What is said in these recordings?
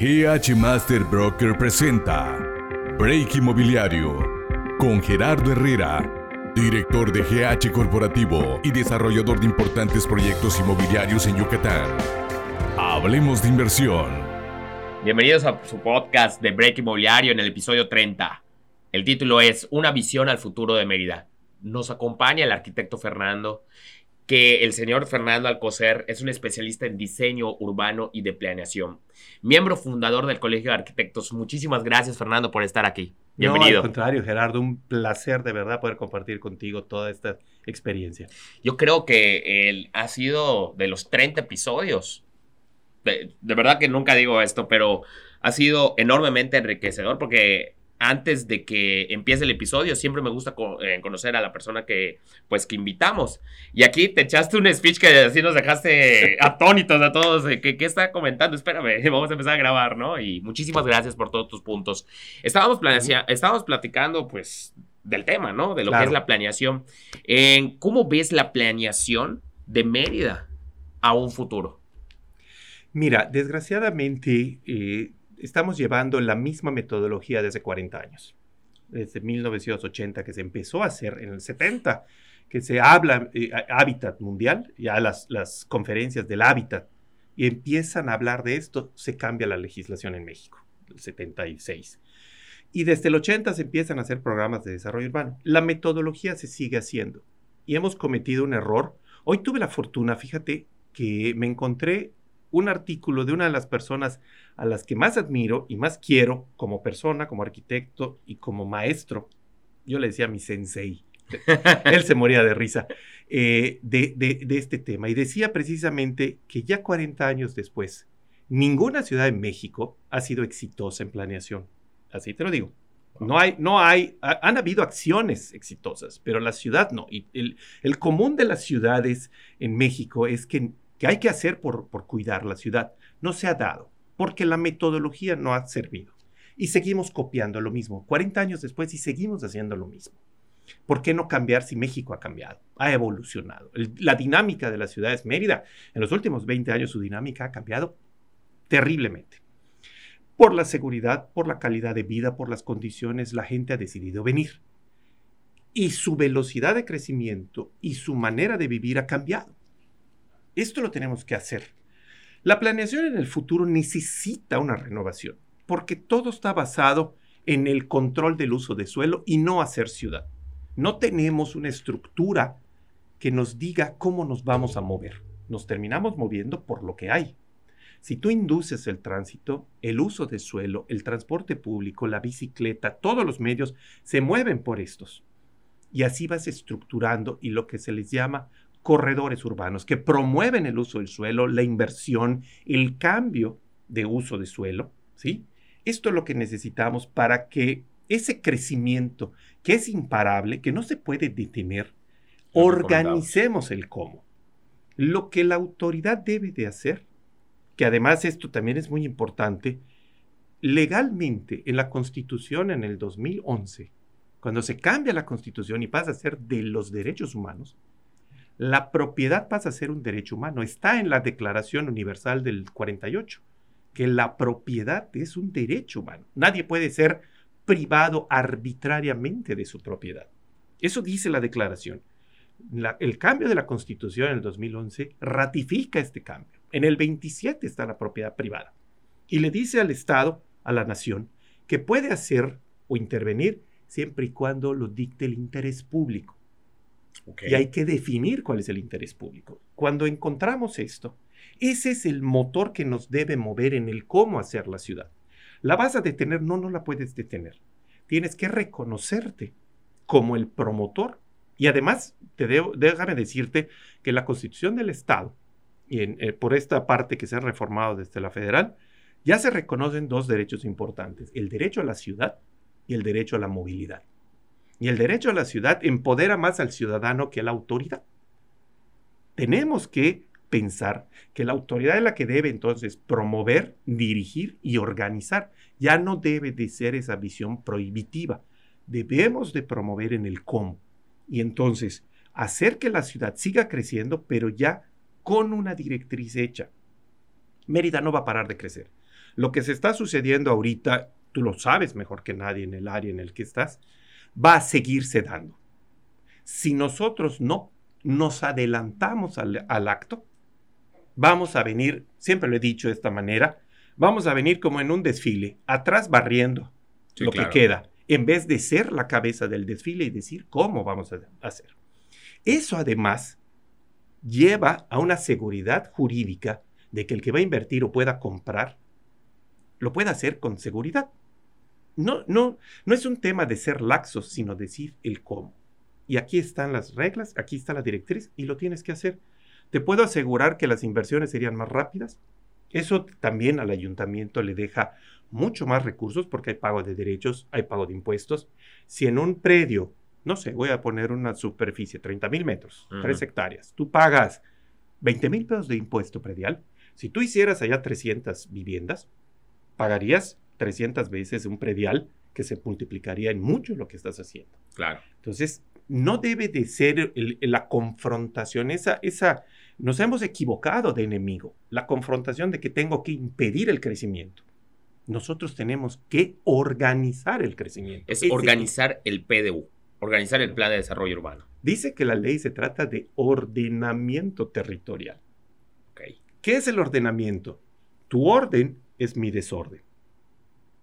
GH Master Broker presenta Break Inmobiliario con Gerardo Herrera, director de GH Corporativo y desarrollador de importantes proyectos inmobiliarios en Yucatán. Hablemos de inversión. Bienvenidos a su podcast de Break Inmobiliario en el episodio 30. El título es Una visión al futuro de Mérida. Nos acompaña el arquitecto Fernando que el señor Fernando Alcocer es un especialista en diseño urbano y de planeación, miembro fundador del Colegio de Arquitectos. Muchísimas gracias, Fernando, por estar aquí. Bienvenido. No, al contrario, Gerardo, un placer de verdad poder compartir contigo toda esta experiencia. Yo creo que él ha sido de los 30 episodios. De, de verdad que nunca digo esto, pero ha sido enormemente enriquecedor porque antes de que empiece el episodio, siempre me gusta eh, conocer a la persona que, pues, que invitamos. Y aquí te echaste un speech que así nos dejaste atónitos a todos. ¿Qué, ¿Qué, está comentando? Espérame, vamos a empezar a grabar, ¿no? Y muchísimas gracias por todos tus puntos. Estábamos, estábamos platicando, pues, del tema, ¿no? De lo que es la planeación. ¿Cómo ves la planeación de Mérida a un futuro? Mira, desgraciadamente... Eh, estamos llevando la misma metodología desde 40 años. Desde 1980 que se empezó a hacer, en el 70 que se habla eh, hábitat mundial, ya las, las conferencias del hábitat, y empiezan a hablar de esto, se cambia la legislación en México, el 76. Y desde el 80 se empiezan a hacer programas de desarrollo urbano. La metodología se sigue haciendo y hemos cometido un error. Hoy tuve la fortuna, fíjate, que me encontré un artículo de una de las personas a las que más admiro y más quiero como persona, como arquitecto y como maestro. Yo le decía a mi sensei, él se moría de risa, eh, de, de, este tema. Y decía precisamente que ya 40 años después, ninguna ciudad en México ha sido exitosa en planeación. Así te lo digo. No hay, no hay, han habido acciones exitosas, pero la ciudad no. Y el, el común de las ciudades en México es que que hay que hacer por, cuidar la ciudad. No se ha dado, porque la metodología no ha servido. Y seguimos copiando lo mismo, 40 años después y seguimos haciendo lo mismo. ¿Por qué no cambiar si México ha cambiado, ha evolucionado? la dinámica de la ciudad es Mérida, en los últimos 20 años su dinámica ha cambiado terriblemente. Por la seguridad, por la calidad de vida, por las condiciones, la gente ha decidido venir. Y su velocidad de crecimiento y su manera de vivir ha cambiado. Esto lo tenemos que hacer. La planeación en el futuro necesita una renovación, porque todo está basado en el control del uso de suelo y no hacer ciudad. No tenemos una estructura que nos diga cómo nos vamos a mover. Nos terminamos moviendo por lo que hay. Si tú induces el tránsito, el uso de suelo, el transporte público, la bicicleta, todos los medios se mueven por estos. Y así vas estructurando y lo que se les llama corredores urbanos que promueven el uso del suelo, la inversión, el cambio de uso de suelo, ¿sí? Esto es lo que necesitamos para que ese crecimiento que es imparable, que no se puede detener, organicemos el cómo. Lo que la autoridad debe de hacer, que además esto también es muy importante, legalmente en la Constitución en el 2011, cuando se cambia la Constitución y pasa a ser de los derechos humanos, la propiedad pasa a ser un derecho humano. Está en la Declaración Universal del 48, que la propiedad es un derecho humano. Nadie puede ser privado arbitrariamente de su propiedad. Eso dice la declaración. el cambio de la Constitución en el 2011 ratifica este cambio. En el 27 está la propiedad privada. Y le dice al Estado, a la nación, que puede hacer o intervenir siempre y cuando lo dicte el interés público. Y hay que definir cuál es el interés público. Cuando encontramos esto, ese es el motor que nos debe mover en el cómo hacer la ciudad. La vas a detener, no, no la puedes detener. Tienes que reconocerte como el promotor. Y además, te déjame decirte que la constitución del Estado, eh, por esta parte que se ha reformado desde la federal, ya se reconocen dos derechos importantes, el derecho a la ciudad y el derecho a la movilidad. Y el derecho a la ciudad empodera más al ciudadano que a la autoridad. Tenemos que pensar que la autoridad es la que debe entonces promover, dirigir y organizar. Ya no debe de ser esa visión prohibitiva. Debemos de promover en el cómo. Y entonces hacer que la ciudad siga creciendo, pero ya con una directriz hecha. Mérida no va a parar de crecer. Lo que se está sucediendo ahorita, tú lo sabes mejor que nadie en el área en el que estás, va a seguirse dando. Si nosotros no nos adelantamos al, acto, vamos a venir, siempre lo he dicho de esta manera, vamos a venir como en un desfile, atrás barriendo lo que queda, en vez de ser la cabeza del desfile y decir cómo vamos a hacer. Eso además lleva a una seguridad jurídica de que el que va a invertir o pueda comprar, lo pueda hacer con seguridad. No, no, no es un tema de ser laxos, sino decir el cómo. Y aquí están las reglas, aquí está la directriz y lo tienes que hacer. Te puedo asegurar que las inversiones serían más rápidas. Eso también al ayuntamiento le deja mucho más recursos porque hay pago de derechos, hay pago de impuestos. Si en un predio, no sé, voy a poner una superficie, 30 mil metros, 3 hectáreas, tú pagas 20 mil pesos de impuesto predial, si tú hicieras allá 300 viviendas, pagarías 300 veces un predial que se multiplicaría en mucho lo que estás haciendo. Claro. Entonces, no debe de ser la confrontación, esa, esa, nos hemos equivocado de enemigo, la confrontación de que tengo que impedir el crecimiento. Nosotros tenemos que organizar el crecimiento. Es, organizar el PDU, organizar el Plan de Desarrollo Urbano. Dice que la ley se trata de ordenamiento territorial. ¿Qué es el ordenamiento? Tu orden es mi desorden.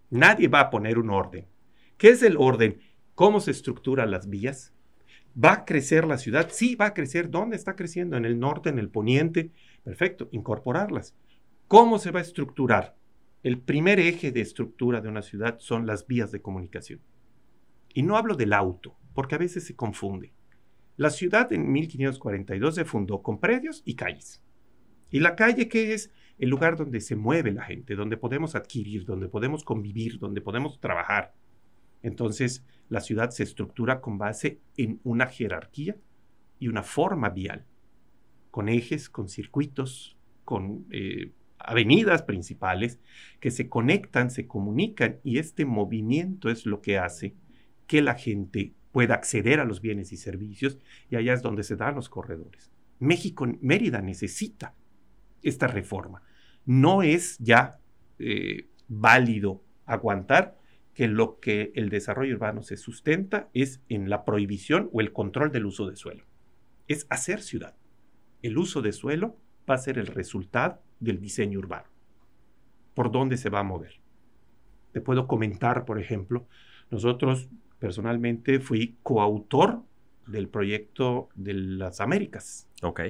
Nadie va a poner un orden. ¿Qué es el orden? ¿Cómo se estructuran las vías? ¿Va a crecer la ciudad? Sí, va a crecer. ¿Dónde está creciendo? ¿En el norte, en el poniente? Perfecto, incorporarlas. ¿Cómo se va a estructurar? El primer eje de estructura de una ciudad son las vías de comunicación. Y no hablo del auto, porque a veces se confunde. La ciudad en 1542 se fundó con predios y calles. ¿Y la calle qué es? El lugar donde se mueve la gente, donde podemos adquirir, donde podemos convivir, donde podemos trabajar. Entonces, la ciudad se estructura con base en una jerarquía y una forma vial, con ejes, con circuitos, con eh, avenidas principales que se conectan, se comunican y este movimiento es lo que hace que la gente pueda acceder a los bienes y servicios y allá es donde se dan los corredores. México, Mérida necesita esta reforma. No es ya eh, válido aguantar que lo que el desarrollo urbano se sustenta es en la prohibición o el control del uso de suelo. Es hacer ciudad. El uso de suelo va a ser el resultado del diseño urbano. ¿Por dónde se va a mover? Te puedo comentar, por ejemplo, nosotros personalmente fui coautor del proyecto de las Américas. Ok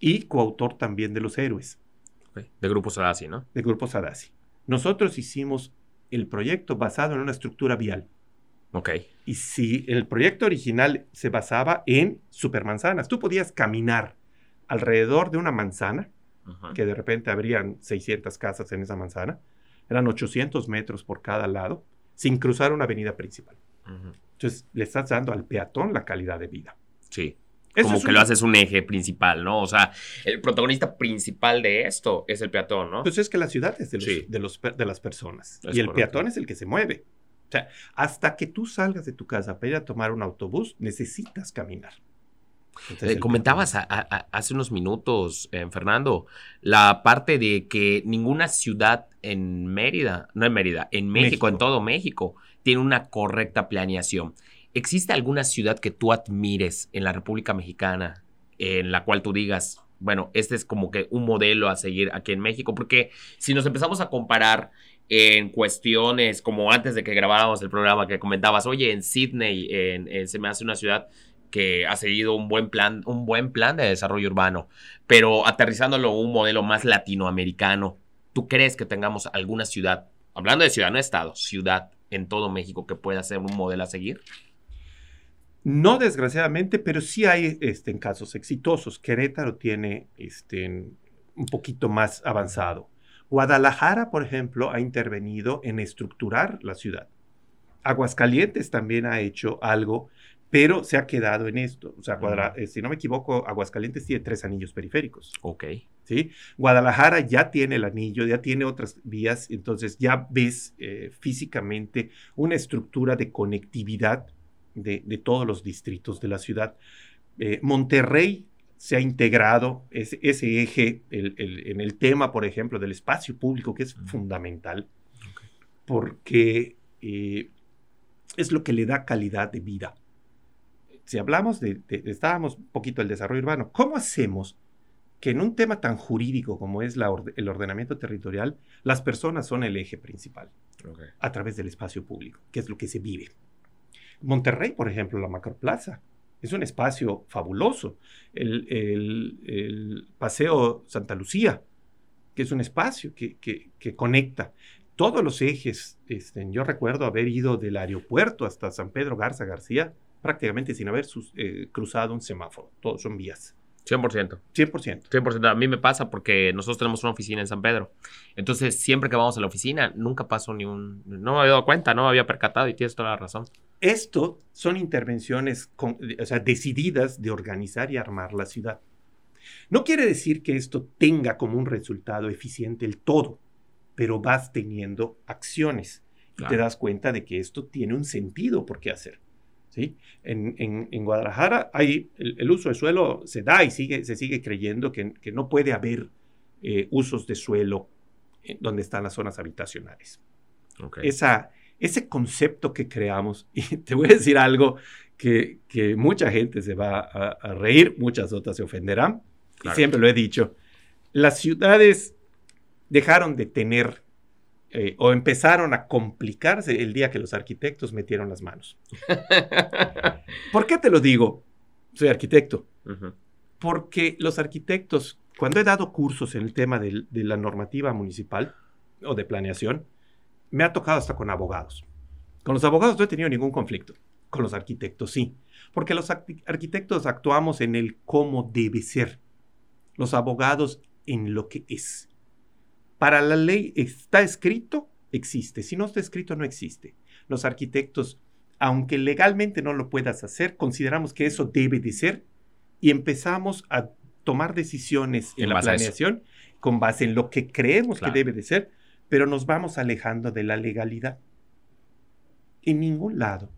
y coautor también de Los Héroes. De Grupo Sadasi, ¿no? De Grupo Sadasi. Nosotros hicimos el proyecto basado en una estructura vial. Ok. Y si el proyecto original se basaba en supermanzanas, tú podías caminar alrededor de una manzana, que de repente habrían 600 casas en esa manzana, eran 800 metros por cada lado, sin cruzar una avenida principal. Entonces, le estás dando al peatón la calidad de vida. Sí como que lo haces un eje principal, ¿no? O sea, el protagonista principal de esto es el peatón, ¿no? Pues es que la ciudad es de, los, de, las personas y el peatón es el que se mueve. O sea, hasta que tú salgas de tu casa para ir a tomar un autobús, necesitas caminar. Eh, comentabas hace unos minutos, eh, Fernando, la parte de que ninguna ciudad en Mérida, no en Mérida, en México, en todo México, tiene una correcta planeación. ¿Existe alguna ciudad que tú admires en la República Mexicana en la cual tú digas, bueno, este es como que un modelo a seguir aquí en México? Porque si nos empezamos a comparar en cuestiones como antes de que grabáramos el programa que comentabas, oye, en Sydney se me hace una ciudad que ha seguido un buen plan, un buen plan de desarrollo urbano, pero aterrizándolo un modelo más latinoamericano, ¿tú crees que tengamos alguna ciudad, hablando de ciudad, no estado, ciudad en todo México que pueda ser un modelo a seguir? No desgraciadamente, pero sí hay este, en casos exitosos. Querétaro tiene este, un poquito más avanzado. Guadalajara, por ejemplo, ha intervenido en estructurar la ciudad. Aguascalientes también ha hecho algo, pero se ha quedado en esto. O sea, eh, si no me equivoco, Aguascalientes tiene tres anillos periféricos. Ok. ¿sí? Guadalajara ya tiene el anillo, ya tiene otras vías, entonces ya ves eh, físicamente una estructura de conectividad de, todos los distritos de la ciudad. Eh, Monterrey se ha integrado ese, ese eje en el tema, por ejemplo, del espacio público, que es fundamental, porque eh, es lo que le da calidad de vida. Si hablamos de, estábamos un poquito del desarrollo urbano, ¿cómo hacemos que en un tema tan jurídico como es el ordenamiento territorial, las personas son el eje principal a través del espacio público, que es lo que se vive? Monterrey, por ejemplo, la Macroplaza, es un espacio fabuloso. El, Paseo Santa Lucía, que es un espacio que, conecta todos los ejes. Este, yo recuerdo haber ido del aeropuerto hasta San Pedro Garza García prácticamente sin haber eh, cruzado un semáforo. Todos son vías. 100%. 100%. 100%. A mí me pasa porque nosotros tenemos una oficina en San Pedro. Entonces, siempre que vamos a la oficina, nunca paso ni un... No me había dado cuenta, no me había percatado y tienes toda la razón. Esto son intervenciones decididas de organizar y armar la ciudad. No quiere decir que esto tenga como un resultado eficiente el todo, pero vas teniendo acciones y te das cuenta de que esto tiene un sentido por qué hacer. ¿Sí? En, Guadalajara hay, el, uso de suelo se da y sigue, se sigue creyendo que, no puede haber eh, usos de suelo donde están las zonas habitacionales. Esa, ese concepto que creamos, y te voy a decir algo que, mucha gente se va a, reír, muchas otras se ofenderán, y siempre lo he dicho, las ciudades dejaron de tener eh, o empezaron a complicarse el día que los arquitectos metieron las manos. ¿Por qué te lo digo? Soy arquitecto. Porque los arquitectos, cuando he dado cursos en el tema de, la normativa municipal o de planeación, me ha tocado hasta con abogados. Con los abogados no he tenido ningún conflicto. Con los arquitectos sí. Porque los arquitectos actuamos en el cómo debe ser. Los abogados en lo que es. Para la ley está escrito, existe. Si no está escrito, no existe. Los arquitectos, aunque legalmente no lo puedas hacer, consideramos que eso debe de ser y empezamos a tomar decisiones en, la planeación con base en lo que creemos que debe de ser, pero nos vamos alejando de la legalidad. En ningún lado,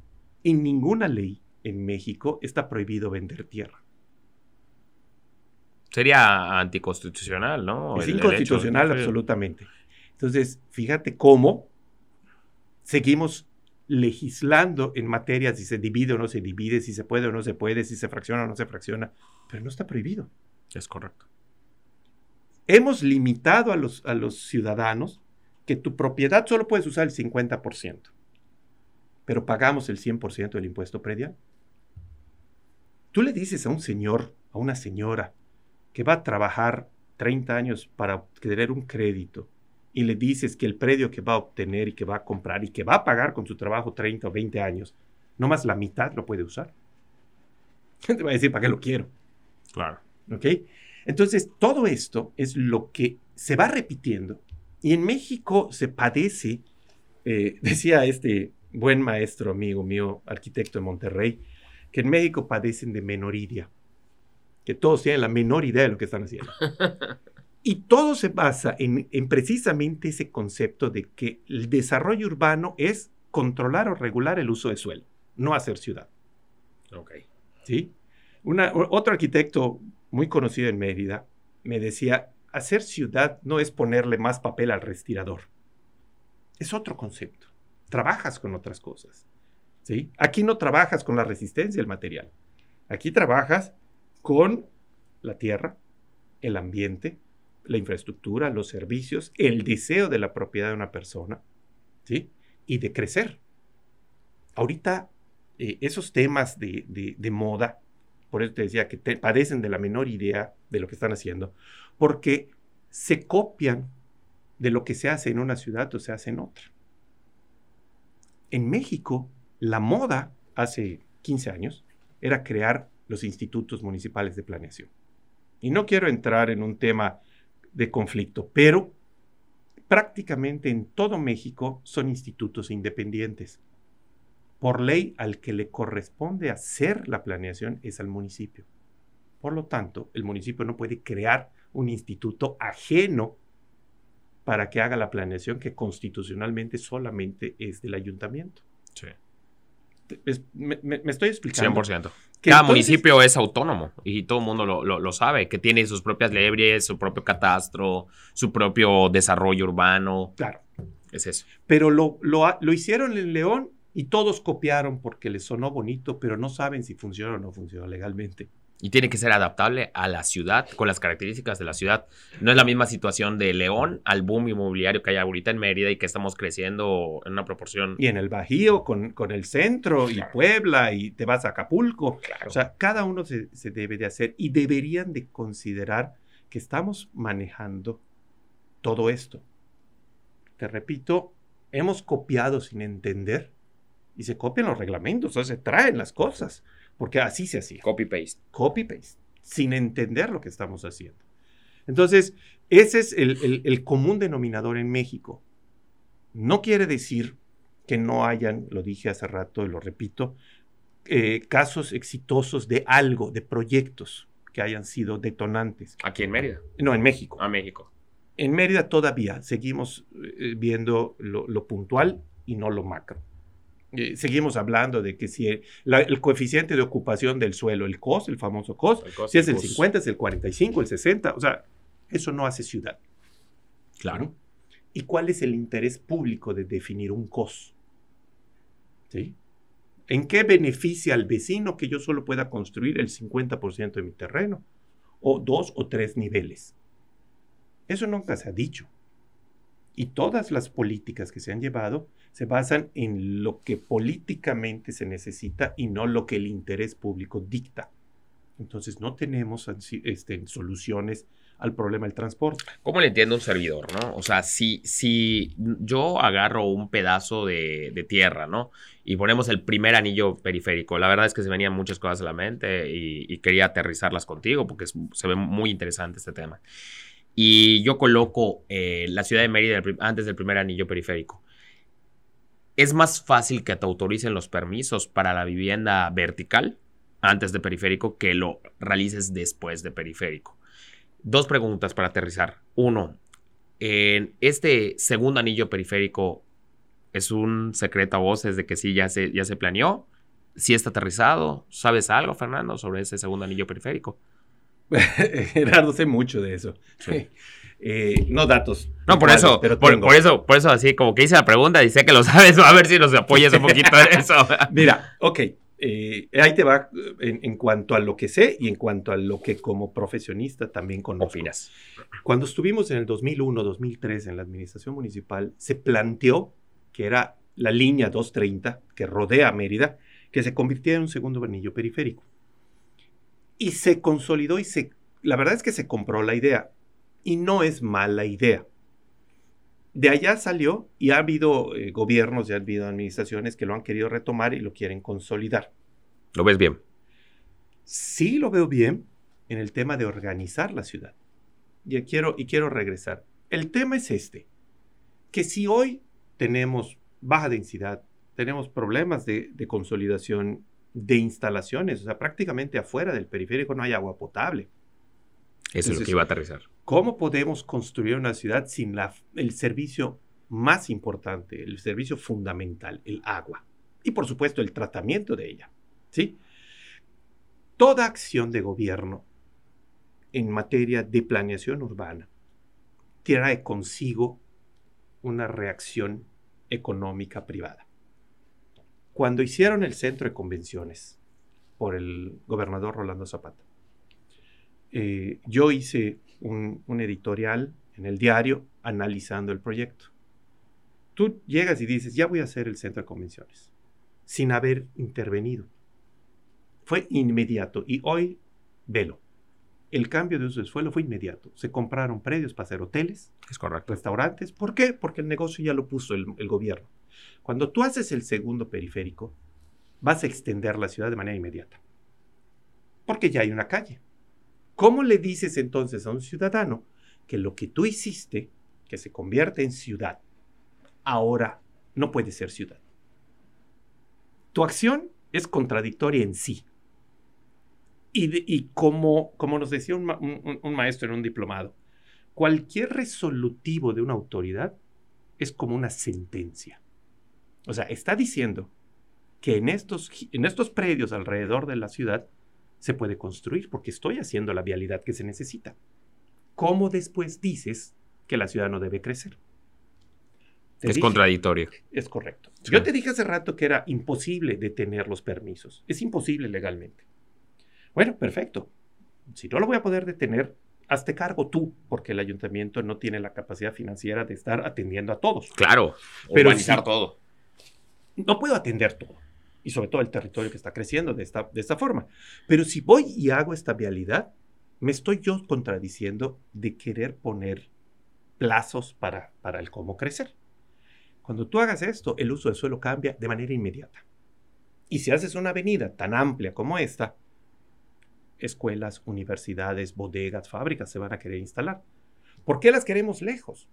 en ninguna ley en México está prohibido vender tierra. Sería anticonstitucional, ¿no? Es inconstitucional, absolutamente. Entonces, fíjate cómo seguimos legislando en materia si se divide o no se divide, si se puede o no se puede, si se fracciona o no se fracciona, pero no está prohibido. Es correcto. Hemos limitado a los, a los ciudadanos que tu propiedad solo puedes usar el 50%, pero pagamos el 100% del impuesto predial. Tú le dices a un señor, a una señora, que va a trabajar 30 años para tener un crédito y le dices que el predio que va a obtener y que va a comprar y que va a pagar con su trabajo 30 o 20 años, no más la mitad lo puede usar. Te va a decir, ¿para qué lo quiero? Claro. ¿Ok? Entonces, todo esto es lo que se va repitiendo y en México se padece, eh, decía este buen maestro amigo mío, arquitecto de Monterrey, que en México padecen de menoridia que todos tienen la menor idea de lo que están haciendo. Y todo se basa en, precisamente ese concepto de que el desarrollo urbano es controlar o regular el uso de suelo, no hacer ciudad. Ok. ¿Sí? Una, otro arquitecto muy conocido en Mérida me decía, hacer ciudad no es ponerle más papel al respirador. Es otro concepto. Trabajas con otras cosas. ¿Sí? Aquí no trabajas con la resistencia del material. Aquí trabajas con la tierra, el ambiente, la infraestructura, los servicios, el deseo de la propiedad de una persona, ¿sí? Y de crecer. Ahorita, eh, esos temas de, moda, por eso te decía que padecen de la menor idea de lo que están haciendo, porque se copian de lo que se hace en una ciudad o se hace en otra. En México, la moda hace 15 años era crear los institutos municipales de planeación. Y no quiero entrar en un tema de conflicto, pero prácticamente en todo México son institutos independientes. Por ley, al que le corresponde hacer la planeación es al municipio. Por lo tanto, el municipio no puede crear un instituto ajeno para que haga la planeación que constitucionalmente solamente es del ayuntamiento. me, estoy explicando. 100%. Cada municipio es autónomo y todo el mundo lo, sabe, que tiene sus propias leyes, su propio catastro, su propio desarrollo urbano. Claro. Es eso. Pero lo, lo, lo hicieron en León y todos copiaron porque les sonó bonito, pero no saben si funciona o no funciona legalmente. Y tiene que ser adaptable a la ciudad, con las características de la ciudad. No es la misma situación de León al boom inmobiliario que hay ahorita en Mérida y que estamos creciendo en una proporción. Y en el Bajío, con, con el centro, y Puebla, y te vas a Acapulco. O sea, cada uno se, se debe de hacer y deberían de considerar que estamos manejando todo esto. Te repito, hemos copiado sin entender y se copian los reglamentos, o sea, se traen las cosas porque así se hacía. Copy-paste. Copy-paste, sin entender lo que estamos haciendo. Entonces, ese es el, común denominador en México. No quiere decir que no hayan, lo dije hace rato y lo repito, eh, casos exitosos de algo, de proyectos que hayan sido detonantes. Aquí en Mérida. No, en México. A México. En Mérida todavía seguimos eh, viendo lo, puntual y no lo macro. Eh, seguimos hablando de que si el, coeficiente de ocupación del suelo, el COS, el famoso COS, si es el 50, es el 45, el 60, o sea, eso no hace ciudad. Claro. ¿Y cuál es el interés público de definir un COS? ¿Sí? ¿En qué beneficia al vecino que yo solo pueda construir el 50% de mi terreno? O dos o tres niveles. Eso nunca se ha dicho. Y todas las políticas que se han llevado se basan en lo que políticamente se necesita y no lo que el interés público dicta. Entonces no tenemos este, soluciones al problema del transporte. ¿Cómo le entiende un servidor, no? O sea, si, si yo agarro un pedazo de, tierra, ¿no? Y ponemos el primer anillo periférico, la verdad es que se venían muchas cosas a la mente y, quería aterrizarlas contigo porque se ve muy interesante este tema. Y yo coloco eh, la ciudad de Mérida antes del primer anillo periférico es más fácil que te autoricen los permisos para la vivienda vertical antes de periférico que lo realices después de periférico. Dos preguntas para aterrizar. Uno, en este segundo anillo periférico es un secreto a voces de que sí ya se, ya se planeó. ¿Sí está aterrizado? ¿Sabes algo, Fernando, sobre ese segundo anillo periférico? Gerardo, sé mucho de eso. Sí. Eh, no datos. No, por eso, pero por, eso, por eso así como que hice la pregunta y sé que lo sabes, a ver si nos apoyas un poquito en eso. Mira, ok, eh, ahí te va en, cuanto a lo que sé y en cuanto a lo que como profesionista también conozco. Opinas. Cuando estuvimos en el 2001, 2003 en la administración municipal, se planteó que era la línea 230 que rodea Mérida, que se convirtiera en un segundo anillo periférico. Y se consolidó y se, la verdad es que se compró la idea y no es mala idea. De allá salió y ha habido eh, gobiernos y ha habido administraciones que lo han querido retomar y lo quieren consolidar. ¿Lo ves bien? Sí, lo veo bien en el tema de organizar la ciudad. Y quiero, y quiero regresar. El tema es este, que si hoy tenemos baja densidad, tenemos problemas de, de consolidación de instalaciones, o sea, prácticamente afuera del periférico no hay agua potable eso es lo que iba a aterrizar. ¿Cómo podemos construir una ciudad sin la, el servicio más importante, el servicio fundamental, el agua? Y por supuesto el tratamiento de ella. ¿sí? Toda acción de gobierno en materia de planeación urbana trae consigo una reacción económica privada. Cuando hicieron el centro de convenciones por el gobernador Rolando Zapata, eh, yo hice un, editorial en el diario analizando el proyecto. Tú llegas y dices, ya voy a hacer el centro de convenciones, sin haber intervenido. Fue inmediato y hoy, velo. El cambio de uso de suelo fue inmediato. Se compraron predios para hacer hoteles, es correcto. restaurantes. ¿Por qué? Porque el negocio ya lo puso el, el gobierno. Cuando tú haces el segundo periférico, vas a extender la ciudad de manera inmediata. Porque ya hay una calle. ¿Cómo le dices entonces a un ciudadano que lo que tú hiciste, que se convierte en ciudad, ahora no puede ser ciudad? Tu acción es contradictoria en sí. Y, como, como, nos decía un, un maestro en un diplomado, cualquier resolutivo de una autoridad es como una sentencia. O sea, está diciendo que en estos, en estos predios alrededor de la ciudad se puede construir porque estoy haciendo la vialidad que se necesita. ¿Cómo después dices que la ciudad no debe crecer? es contradictorio. Es correcto. Yo te dije hace rato que era imposible detener los permisos. Es imposible legalmente. Bueno, perfecto. Si no lo voy a poder detener, hazte cargo tú, porque el ayuntamiento no tiene la capacidad financiera de estar atendiendo a todos. Claro, pero organizar todo. No puedo atender todo, y sobre todo el territorio que está creciendo de esta, de esta forma. Pero si voy y hago esta vialidad, me estoy yo contradiciendo de querer poner plazos para, para el cómo crecer. Cuando tú hagas esto, el uso del suelo cambia de manera inmediata. Y si haces una avenida tan amplia como esta, escuelas, universidades, bodegas, fábricas se van a querer instalar. ¿Por qué las queremos lejos?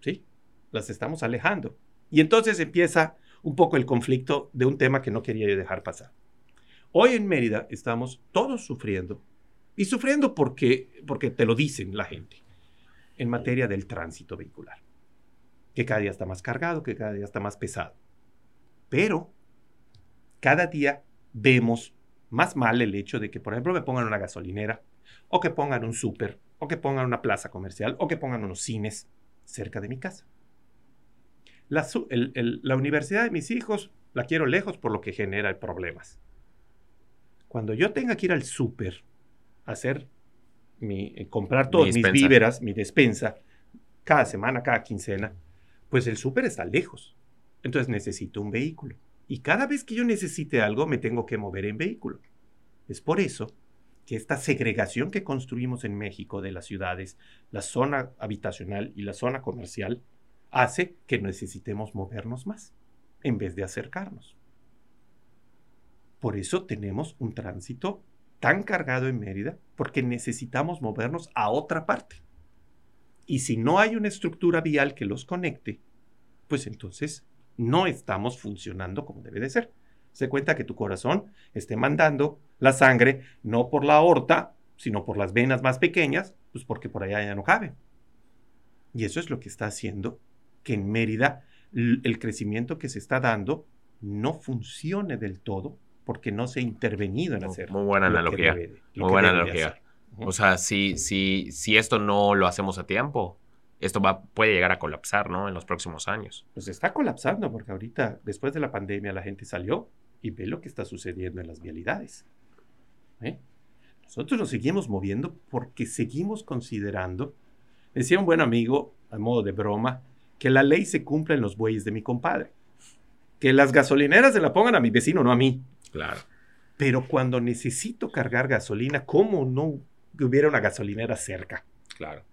¿Sí? Las estamos alejando. Y entonces empieza un poco el conflicto de un tema que no quería dejar pasar. Hoy en Mérida estamos todos sufriendo, y sufriendo porque, porque te lo dicen la gente, en materia del tránsito vehicular, que cada día está más cargado, que cada día está más pesado. Pero cada día vemos más mal el hecho de que, por ejemplo, me pongan una gasolinera, o que pongan un súper, o que pongan una plaza comercial, o que pongan unos cines cerca de mi casa. La, la universidad de mis hijos la quiero lejos por lo que genera problemas. Cuando yo tenga que ir al súper a hacer mi, eh, comprar todos mis víveras, mi despensa, cada semana, cada quincena, pues el súper está lejos. Entonces necesito un vehículo. Y cada vez que yo necesite algo, me tengo que mover en vehículo. Es por eso que esta segregación que construimos en México de las ciudades, la zona habitacional y la zona comercial, hace que necesitemos movernos más en vez de acercarnos. Por eso tenemos un tránsito tan cargado en Mérida, porque necesitamos movernos a otra parte. Y si no hay una estructura vial que los conecte, pues entonces no estamos funcionando como debe de ser. Se cuenta que tu corazón esté mandando la sangre no por la aorta, sino por las venas más pequeñas, pues porque por allá ya no cabe. Y eso es lo que está haciendo que en Mérida el crecimiento que se está dando no funcione del todo porque no se ha intervenido en hacer. Muy buena analogía. muy buena analogía. O sea, si, si, si esto no lo hacemos a tiempo, esto va, puede llegar a colapsar, ¿no? En los próximos años. Pues está colapsando porque ahorita, después de la pandemia, la gente salió y ve lo que está sucediendo en las vialidades. ¿eh? Nosotros nos seguimos moviendo porque seguimos considerando, decía un buen amigo, a modo de broma, que la ley se cumpla en los bueyes de mi compadre. Que las gasolineras se la pongan a mi vecino, no a mí. Claro. Pero cuando necesito cargar gasolina, ¿cómo no hubiera una gasolinera cerca? Claro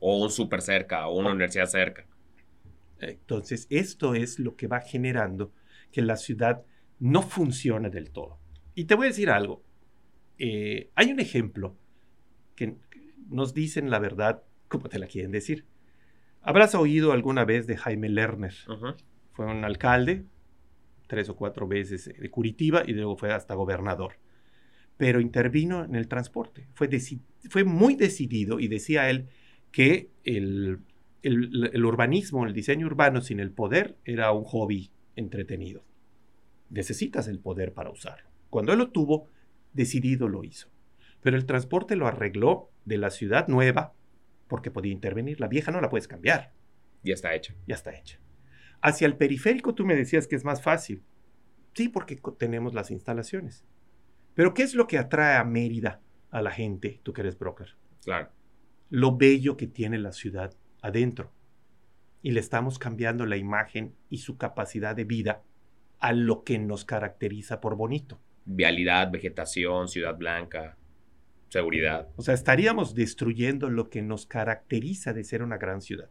o un súper cerca, o una universidad cerca. Entonces, esto es lo que va generando que la ciudad no funcione del todo. Y te voy a decir algo. Eh, hay un ejemplo que nos dicen la verdad como te la quieren decir. Habrás oído alguna vez de Jaime Lerner. Fue un alcalde tres o cuatro veces de Curitiba y luego fue hasta gobernador. Pero intervino en el transporte. Fue, fue muy decidido y decía él, que el, urbanismo, el diseño urbano sin el poder era un hobby entretenido. Necesitas el poder para usarlo. Cuando él lo tuvo, decidido lo hizo. Pero el transporte lo arregló de la ciudad nueva porque podía intervenir. La vieja no la puedes cambiar. Ya está hecha. Ya está hecha. Hacia el periférico tú me decías que es más fácil. Sí, porque tenemos las instalaciones. Pero ¿qué es lo que atrae a Mérida a la gente, tú que eres broker? Claro lo bello que tiene la ciudad adentro. Y le estamos cambiando la imagen y su capacidad de vida a lo que nos caracteriza por bonito. Vialidad, vegetación, ciudad blanca, seguridad. O sea, estaríamos destruyendo lo que nos caracteriza de ser una gran ciudad.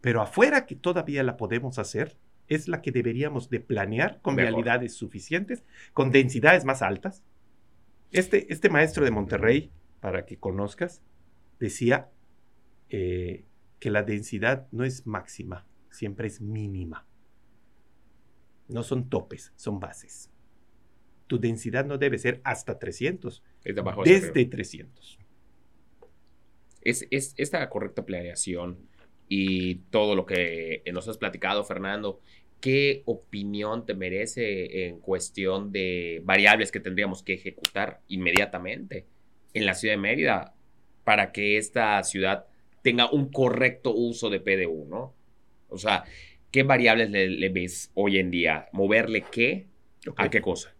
Pero afuera que todavía la podemos hacer, es la que deberíamos de planear con vialidades suficientes, con densidades más altas. Este, este maestro de Monterrey, para que conozcas, decía eh, que la densidad no es máxima, siempre es mínima. No son topes, son bases. Tu densidad no debe ser hasta 300, desde 300. Es, es, esta correcta planeación y todo lo que nos has platicado, Fernando, ¿qué opinión te merece en cuestión de variables que tendríamos que ejecutar inmediatamente en la ciudad de Mérida para que esta ciudad tenga un correcto uso de PDU, ¿no? O sea, ¿qué variables le, ves hoy en día? ¿Moverle qué? ¿A qué cosa?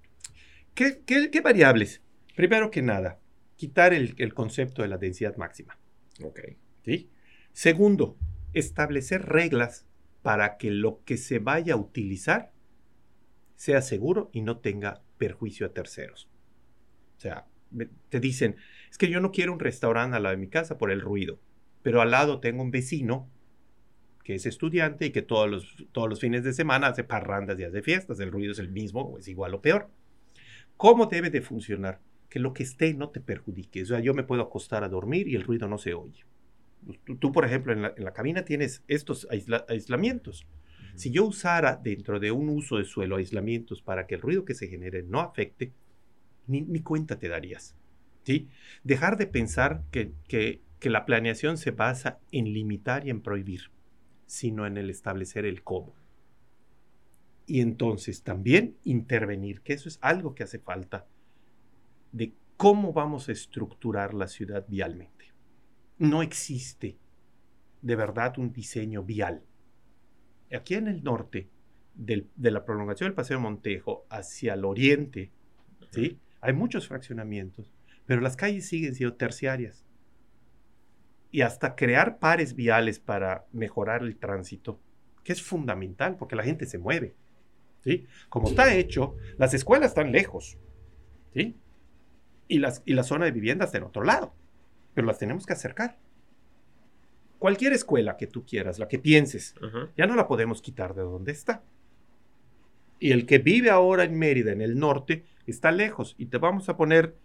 ¿Qué, qué, variables? Primero que nada, quitar el, el, concepto de la densidad máxima. Ok. ¿Sí? Segundo, establecer reglas para que lo que se vaya a utilizar sea seguro y no tenga perjuicio a terceros. O sea, te dicen, es que yo no quiero un restaurante al lado de mi casa por el ruido pero al lado tengo un vecino que es estudiante y que todos los, todos los fines de semana hace parrandas y hace fiestas, el ruido es el mismo o es igual o peor. ¿Cómo debe de funcionar? Que lo que esté no te perjudique. O sea, yo me puedo acostar a dormir y el ruido no se oye. Tú, por ejemplo, en la, cabina tienes estos aislamientos. Si yo usara dentro de un uso de suelo aislamientos para que el ruido que se genere no afecte, ni, ni cuenta te darías. ¿sí? Dejar de pensar que, que que la planeación se basa en limitar y en prohibir, sino en el establecer el cómo. Y entonces también intervenir, que eso es algo que hace falta, de cómo vamos a estructurar la ciudad vialmente. No existe de verdad un diseño vial. Aquí en el norte, de la prolongación del Paseo Montejo hacia el oriente, ¿sí? hay muchos fraccionamientos, pero las calles siguen siendo terciarias y hasta crear pares viales para mejorar el tránsito, que es fundamental porque la gente se mueve. ¿sí? Como está hecho, las escuelas están lejos. ¿sí? Y, las, y la zona de vivienda está en otro lado, pero las tenemos que acercar. Cualquier escuela que tú quieras, la que pienses, ya no la podemos quitar de donde está. Y el que vive ahora en Mérida, en el norte, está lejos. Y te vamos a poner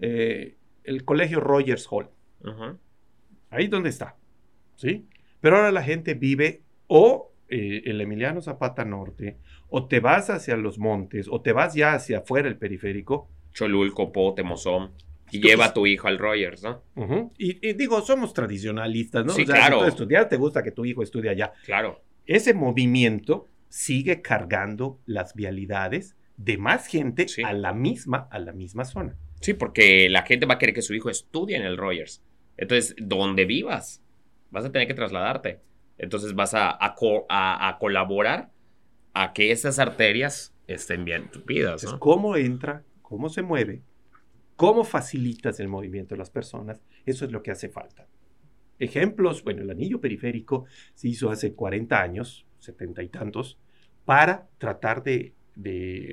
eh, el colegio Rogers Hall. Ahí donde está. ¿Sí? Pero ahora la gente vive o eh, el Emiliano Zapata Norte, o te vas hacia los montes, o te vas ya hacia afuera el periférico. Cholulco, Pote, Mozón. Y lleva a tu hijo al Rogers, ¿no? y, digo, somos tradicionalistas, ¿no? Sí, claro. Si estudiar, te gusta que tu hijo estudie allá. Claro. Ese movimiento sigue cargando las vialidades de más gente a la misma, a la misma zona. Sí, porque la gente va a querer que su hijo estudie en el Rogers. Entonces, donde vivas, vas a tener que trasladarte. Entonces vas a, a, colaborar a que esas arterias estén bien tupidas. ¿no? ¿Cómo entra? ¿Cómo se mueve? ¿Cómo facilitas el movimiento de las personas? Eso es lo que hace falta. Ejemplos, bueno, el anillo periférico se hizo hace 40 años, 70 y tantos, para tratar de,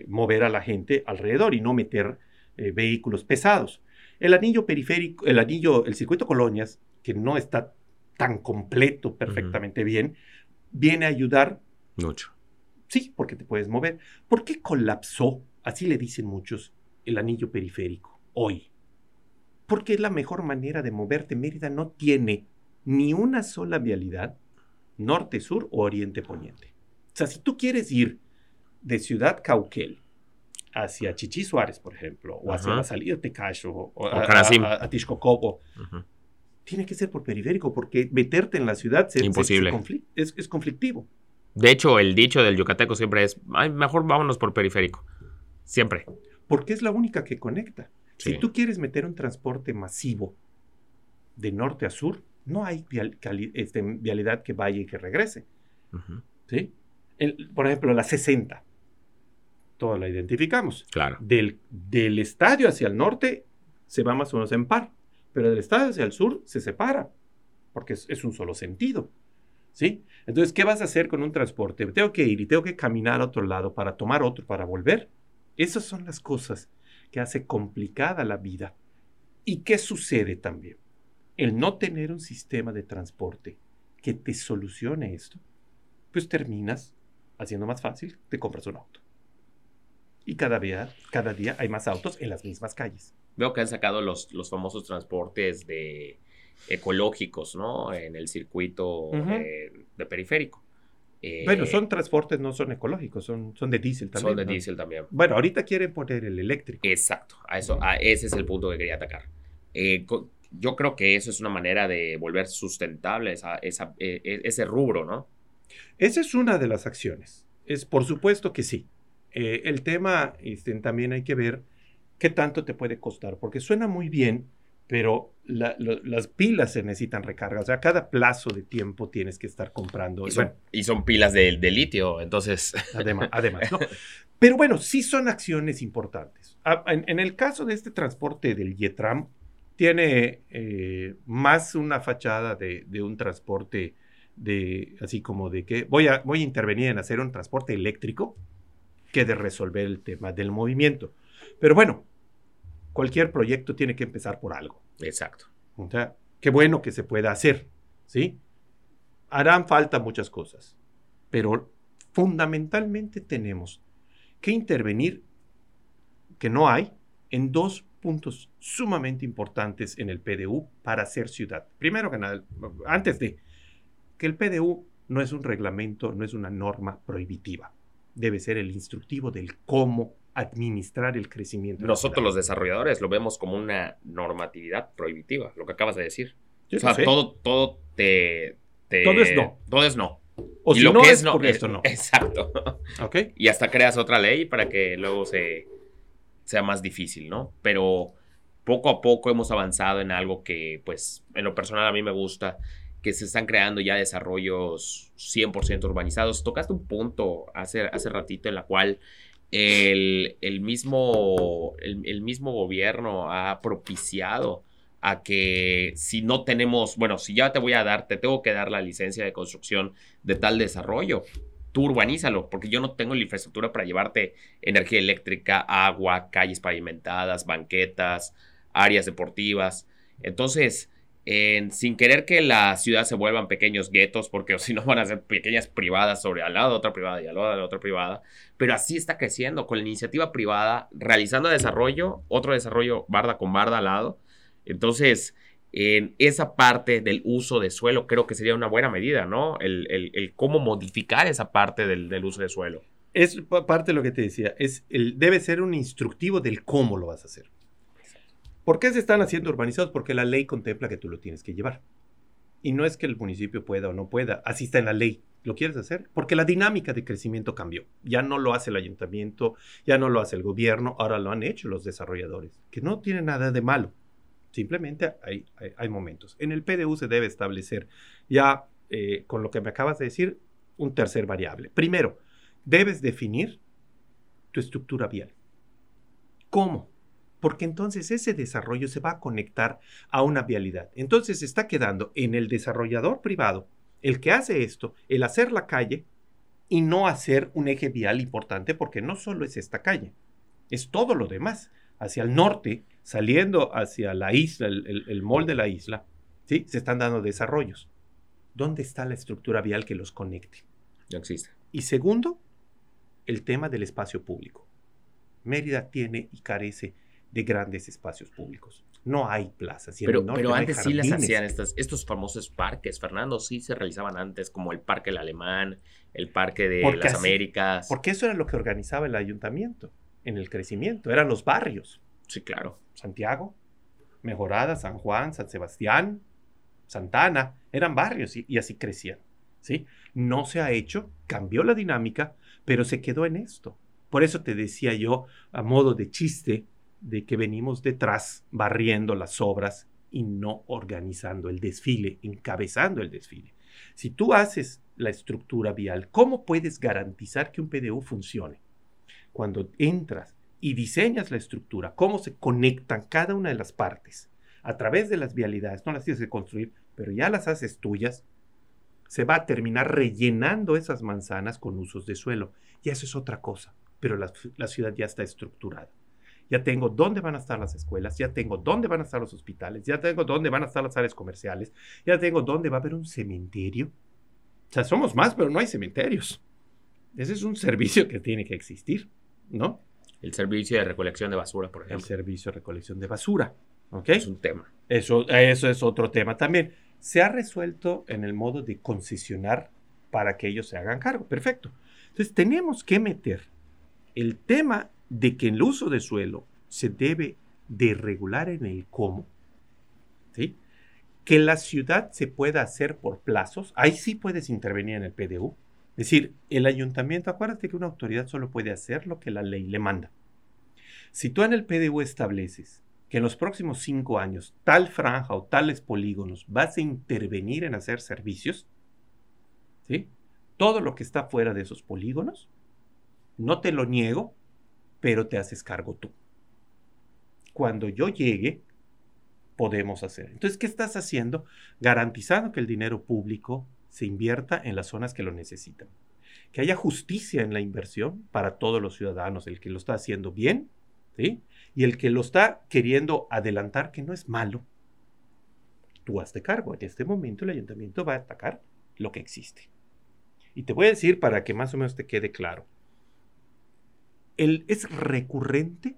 mover a la gente alrededor y no meter eh, vehículos pesados. El anillo periférico, el anillo, el circuito Colonias, que no está tan completo perfectamente bien, viene a ayudar. Mucho. Sí, porque te puedes mover. ¿Por qué colapsó, así le dicen muchos, el anillo periférico hoy? Porque es la mejor manera de moverte. Mérida no tiene ni una sola vialidad, norte, sur o oriente, poniente. O sea, si tú quieres ir de Ciudad Cauquel hacia Chichi Suárez, por ejemplo, o hacia la salida de Tecacho, o, a, a, tiene que ser por periférico, porque meterte en la ciudad Imposible. es, conflictivo. De hecho, el dicho del yucateco siempre es, mejor vámonos por periférico. Siempre. Porque es la única que conecta. Si tú quieres meter un transporte masivo de norte a sur, no hay este, vialidad que vaya y que regrese. ¿Sí? por ejemplo, la 60 toda la identificamos. Claro. Del, del estadio hacia el norte se va más o menos en par, pero del estadio hacia el sur se separa, porque es, un solo sentido. ¿Sí? Entonces, ¿qué vas a hacer con un transporte? Tengo que ir y tengo que caminar a otro lado para tomar otro, para volver. Esas son las cosas que hace complicada la vida. ¿Y qué sucede también? El no tener un sistema de transporte que te solucione esto, pues terminas haciendo más fácil, te compras un auto y cada día, cada día hay más autos en las mismas calles. Veo que han sacado los, los famosos transportes de ecológicos, ¿no? En el circuito de periférico. Eh, bueno, son transportes, no son ecológicos, son, son de diésel también. Son de diésel también. Bueno, ahorita quieren poner el eléctrico. Exacto, a eso, a ese es el punto que quería atacar. Eh, yo creo que eso es una manera de volver sustentable esa, esa, e, e, ese rubro, ¿no? Esa es una de las acciones. Es por supuesto que sí. Eh, el tema este, también hay que ver qué tanto te puede costar, porque suena muy bien, pero las pilas se necesitan recarga. O sea, cada plazo de tiempo tienes que estar comprando. Y son, pilas de, litio, entonces. Además, además ¿no? Pero bueno, sí son acciones importantes. Ah, en, el caso de este transporte del Yetram, tiene eh, más una fachada de, de, un transporte de, así como de que voy a, voy a intervenir en hacer un transporte eléctrico que de resolver el tema del movimiento. Pero bueno, cualquier proyecto tiene que empezar por algo. Exacto. O sea, qué bueno que se pueda hacer, ¿sí? Harán falta muchas cosas, pero fundamentalmente tenemos que intervenir, que no hay, en dos puntos sumamente importantes en el PDU para ser ciudad. Primero que nada, antes de que el PDU no es un reglamento, no es una norma prohibitiva. Debe ser el instructivo del cómo administrar el crecimiento. Nosotros los desarrolladores lo vemos como una normatividad prohibitiva, lo que acabas de decir. o sea, todo, todo te, Todo es no. Todo es no. O y si lo no que es, no, esto no. Exacto. Ok. Y hasta creas otra ley para que luego se, sea más difícil, ¿no? Pero poco a poco hemos avanzado en algo que, pues, en lo personal a mí me gusta, que se están creando ya desarrollos 100% urbanizados. Tocaste un punto hace, hace ratito en la cual el, mismo, el, mismo gobierno ha propiciado a que si no tenemos, bueno, si ya te voy a dar, te tengo que dar la licencia de construcción de tal desarrollo, tú urbanízalo, porque yo no tengo la infraestructura para llevarte energía eléctrica, agua, calles pavimentadas, banquetas, áreas deportivas. Entonces, sin querer que la ciudad se vuelvan pequeños guetos, porque si no van a ser pequeñas privadas sobre al lado de otra privada y al lado de otra privada, pero así está creciendo con la iniciativa privada, realizando desarrollo, otro desarrollo barda con barda al lado. Entonces, en esa parte del uso de suelo creo que sería una buena medida, ¿no? El, cómo modificar esa parte del, del, uso de suelo. Es parte de lo que te decía, es el, debe ser un instructivo del cómo lo vas a hacer. ¿Por qué se están haciendo urbanizados? Porque la ley contempla que tú lo tienes que llevar. Y no es que el municipio pueda o no pueda, así está en la ley. ¿Lo quieres hacer? Porque la dinámica de crecimiento cambió. Ya no lo hace el ayuntamiento, ya no lo hace el gobierno, ahora lo han hecho los desarrolladores, que no tiene nada de malo. Simplemente hay, hay, momentos. En el PDU se debe establecer ya, eh, con lo que me acabas de decir, un tercer variable. Primero, debes definir tu estructura vial. ¿Cómo? Porque entonces ese desarrollo se va a conectar a una vialidad. Entonces está quedando en el desarrollador privado, el que hace esto, el hacer la calle y no hacer un eje vial importante, porque no solo es esta calle, es todo lo demás. Hacia el norte, saliendo hacia la isla, el, el, mall de la isla, ¿sí? se están dando desarrollos. ¿Dónde está la estructura vial que los conecte? No existe. Y segundo, el tema del espacio público. Mérida tiene y carece de grandes espacios públicos. No hay plazas. pero, pero antes sí las hacían estos famosos parques, Fernando, sí se realizaban antes, como el Parque del Alemán, el Parque de las Américas. Porque eso era lo que organizaba el ayuntamiento en el crecimiento, eran los barrios. Sí, claro. Santiago, Mejorada, San Juan, San Sebastián, Santana, eran barrios y, y así crecían. ¿sí? No se ha hecho, cambió la dinámica, pero se quedó en esto. Por eso te decía yo, a modo de chiste, de que venimos detrás barriendo las obras y no organizando el desfile, encabezando el desfile. Si tú haces la estructura vial, ¿cómo puedes garantizar que un PDU funcione? Cuando entras y diseñas la estructura, cómo se conectan cada una de las partes a través de las vialidades, no las tienes que construir, pero ya las haces tuyas, se va a terminar rellenando esas manzanas con usos de suelo. Y eso es otra cosa, pero la, la ciudad ya está estructurada ya tengo dónde van a estar las escuelas, ya tengo dónde van a estar los hospitales, ya tengo dónde van a estar las áreas comerciales, ya tengo dónde va a haber un cementerio. O sea, somos más, pero no hay cementerios. Ese es un servicio que tiene que existir, ¿no? El servicio de recolección de basura, por ejemplo. El servicio de recolección de basura. ¿ok? Es un tema. Eso, eso es otro tema también. Se ha resuelto en el modo de concesionar para que ellos se hagan cargo. Perfecto. Entonces, tenemos que meter el tema de que el uso de suelo se debe de regular en el cómo, ¿sí? que la ciudad se pueda hacer por plazos, ahí sí puedes intervenir en el PDU, Es decir, el ayuntamiento, acuérdate que una autoridad solo puede hacer lo que la ley le manda. Si tú en el PDU estableces que en los próximos cinco años tal franja o tales polígonos vas a intervenir en hacer servicios, ¿sí? todo lo que está fuera de esos polígonos, no te lo niego, pero te haces cargo tú. Cuando yo llegue, podemos hacer. Entonces, ¿qué estás haciendo? Garantizando que el dinero público se invierta en las zonas que lo necesitan. Que haya justicia en la inversión para todos los ciudadanos, el que lo está haciendo bien, ¿sí? Y el que lo está queriendo adelantar, que no es malo, tú hazte cargo. En este momento el ayuntamiento va a atacar lo que existe. Y te voy a decir para que más o menos te quede claro. El, es recurrente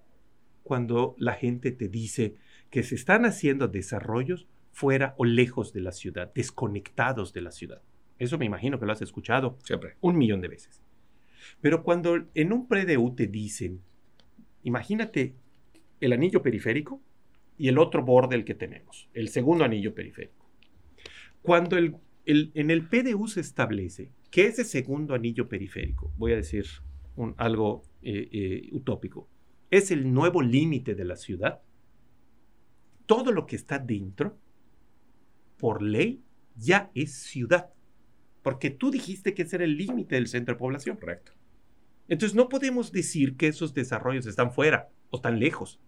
cuando la gente te dice que se están haciendo desarrollos fuera o lejos de la ciudad, desconectados de la ciudad. Eso me imagino que lo has escuchado Siempre. un millón de veces. Pero cuando en un PDU te dicen, imagínate el anillo periférico y el otro borde el que tenemos, el segundo anillo periférico. Cuando el, en el PDU se establece que ese segundo anillo periférico, voy a decir un, algo eh, eh, utópico, es el nuevo límite de la ciudad, todo lo que está dentro por ley, ya es ciudad. Porque tú dijiste que ese era el límite del centro de población. Correcto. Entonces no podemos decir que esos desarrollos están fuera o están lejos,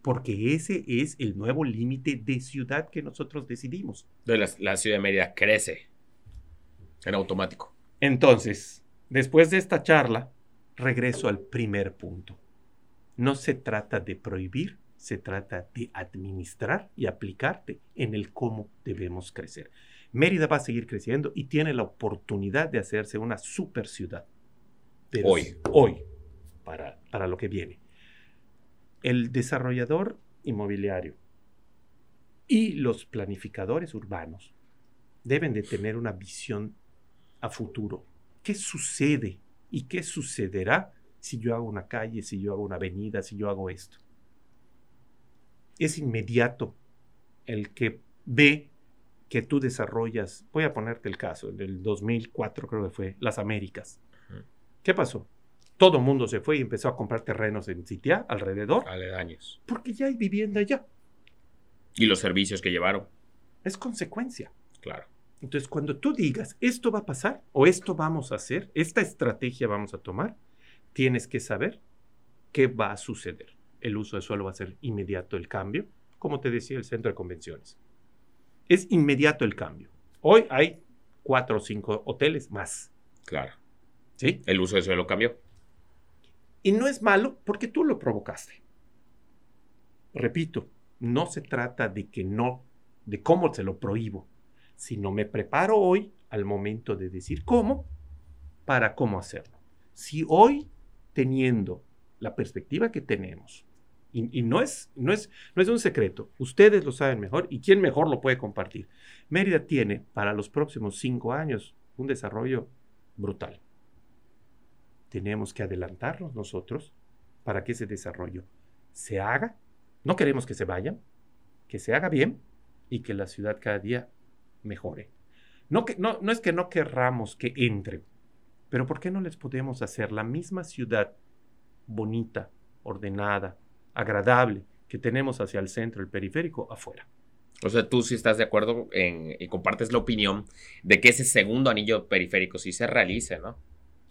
porque ese es el nuevo límite de ciudad que nosotros decidimos. La, la ciudad de Mérida crece en automático. Entonces, después de esta charla, regreso al primer punto. No se trata de prohibir, se trata de administrar y aplicarte en el cómo debemos crecer. Mérida va a seguir creciendo y tiene la oportunidad de hacerse una super ciudad. Pero Hoy. Hoy, para, para lo que viene. El desarrollador inmobiliario y los planificadores urbanos deben de tener una visión a futuro. ¿Qué sucede y qué sucederá si yo hago una calle, si yo hago una avenida, si yo hago esto? es inmediato el que ve que tú desarrollas, voy a ponerte el caso, del 2004 creo que fue, las Américas. ¿Qué pasó? Todo el mundo se fue y empezó a comprar terrenos en Sitia, alrededor, Aledaños. porque ya hay vivienda allá. Y los servicios que llevaron. Es consecuencia. Claro. Entonces, cuando tú digas, esto va a pasar o esto vamos a hacer, esta estrategia vamos a tomar, tienes que saber qué va a suceder. El uso de suelo va a ser inmediato el cambio, como te decía el centro de convenciones. Es inmediato el cambio. Hoy hay cuatro o cinco hoteles más, Claro. ¿sí? El uso de suelo cambió. Y no es malo porque tú lo provocaste. Repito, no se trata de que no, de cómo se lo prohíbo, sino me preparo hoy al momento de decir cómo para cómo hacerlo. Si hoy, teniendo la perspectiva que tenemos, y, y no, es, no, es, no es un secreto, ustedes lo saben mejor y quién mejor lo puede compartir. Mérida tiene para los próximos cinco años un desarrollo brutal tenemos que adelantarnos nosotros para que ese desarrollo se haga. No queremos que se vayan, que se haga bien y que la ciudad cada día mejore. No, que, no, no es que no querramos que entren, pero ¿por qué no les podemos hacer la misma ciudad bonita, ordenada, agradable que tenemos hacia el centro, el periférico, afuera? O sea, tú sí estás de acuerdo en, y compartes la opinión de que ese segundo anillo periférico sí se realice, ¿no?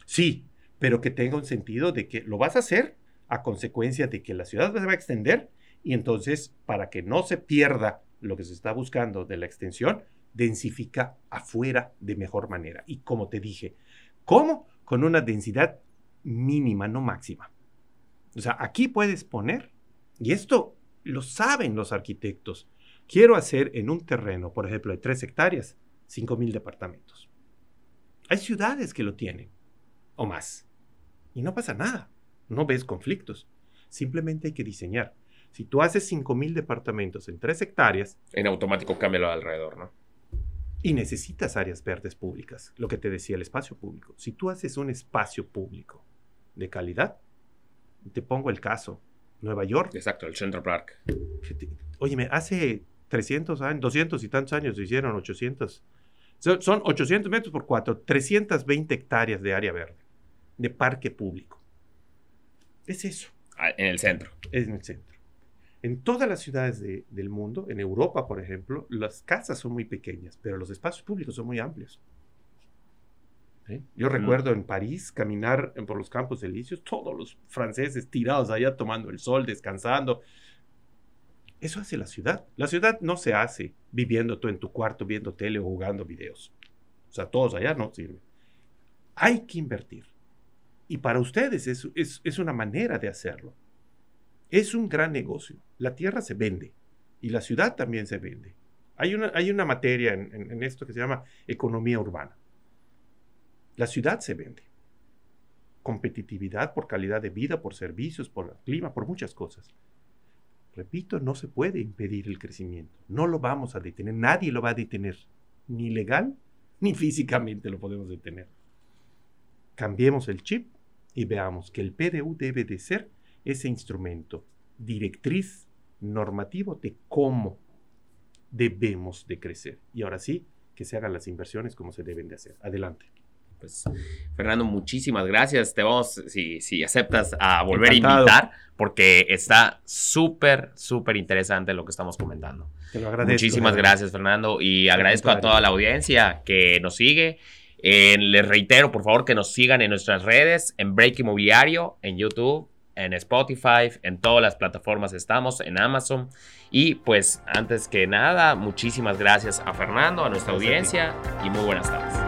Sí, pero que tenga un sentido de que lo vas a hacer a consecuencia de que la ciudad se va a extender y entonces para que no se pierda lo que se está buscando de la extensión, densifica afuera de mejor manera. Y como te dije, ¿cómo? Con una densidad mínima, no máxima. O sea, aquí puedes poner, y esto lo saben los arquitectos, quiero hacer en un terreno, por ejemplo, de tres hectáreas, 5.000 departamentos. Hay ciudades que lo tienen, o más. Y no pasa nada, no ves conflictos. Simplemente hay que diseñar. Si tú haces 5.000 departamentos en 3 hectáreas En automático cambia alrededor, ¿no? Y necesitas áreas verdes públicas, lo que te decía el espacio público, si tú haces un espacio público de calidad, te pongo el caso, Nueva York, Exacto, el Central Park. Óyeme, hace 300 años, 200 y tantos años se hicieron 800 Son, son 800 metros por 4, 320 hectáreas de área verde, de parque público. Es eso. Ah, En el centro. Es en el centro. En todas las ciudades de- del mundo, en Europa, por ejemplo, las casas son muy pequeñas, pero los espacios públicos son muy amplios. ¿Sí? Yo recuerdo en París caminar por los campos elíseos, todos los franceses tirados allá tomando el sol, descansando. Eso hace la ciudad. La ciudad no se hace viviendo tú en tu cuarto, viendo tele o jugando videos. O sea, todos allá no sirve. Hay que invertir. Y para ustedes es, es, es una manera de hacerlo. Es un gran negocio. La tierra se vende y la ciudad también se vende. Hay una, hay una materia en, esto que se llama economía urbana. La ciudad se vende. Competitividad por calidad de vida, por servicios, por clima, por muchas cosas. Repito, no se puede impedir el crecimiento. No lo vamos a detener. Nadie lo va a detener. Ni legal, ni físicamente lo podemos detener. Cambiemos el chip y veamos que el PDU debe de ser ese instrumento directriz normativo de cómo debemos de crecer. Y ahora sí, que se hagan las inversiones como se deben de hacer. Adelante. Pues, Fernando, muchísimas gracias. Te vamos, si, si aceptas, a volver Encantado. a invitar, porque está súper, súper interesante lo que estamos comentando. Te lo agradezco. Muchísimas gracias, Fernando, y agradezco a toda la audiencia que nos sigue. Eh, les reitero, por favor, que nos sigan en nuestras redes, en Break Inmobiliario, en YouTube, en Spotify, en todas las plataformas estamos, en Amazon. Y pues, antes que nada, muchísimas gracias a Fernando, a nuestra Gracias a ti. audiencia, y muy buenas tardes.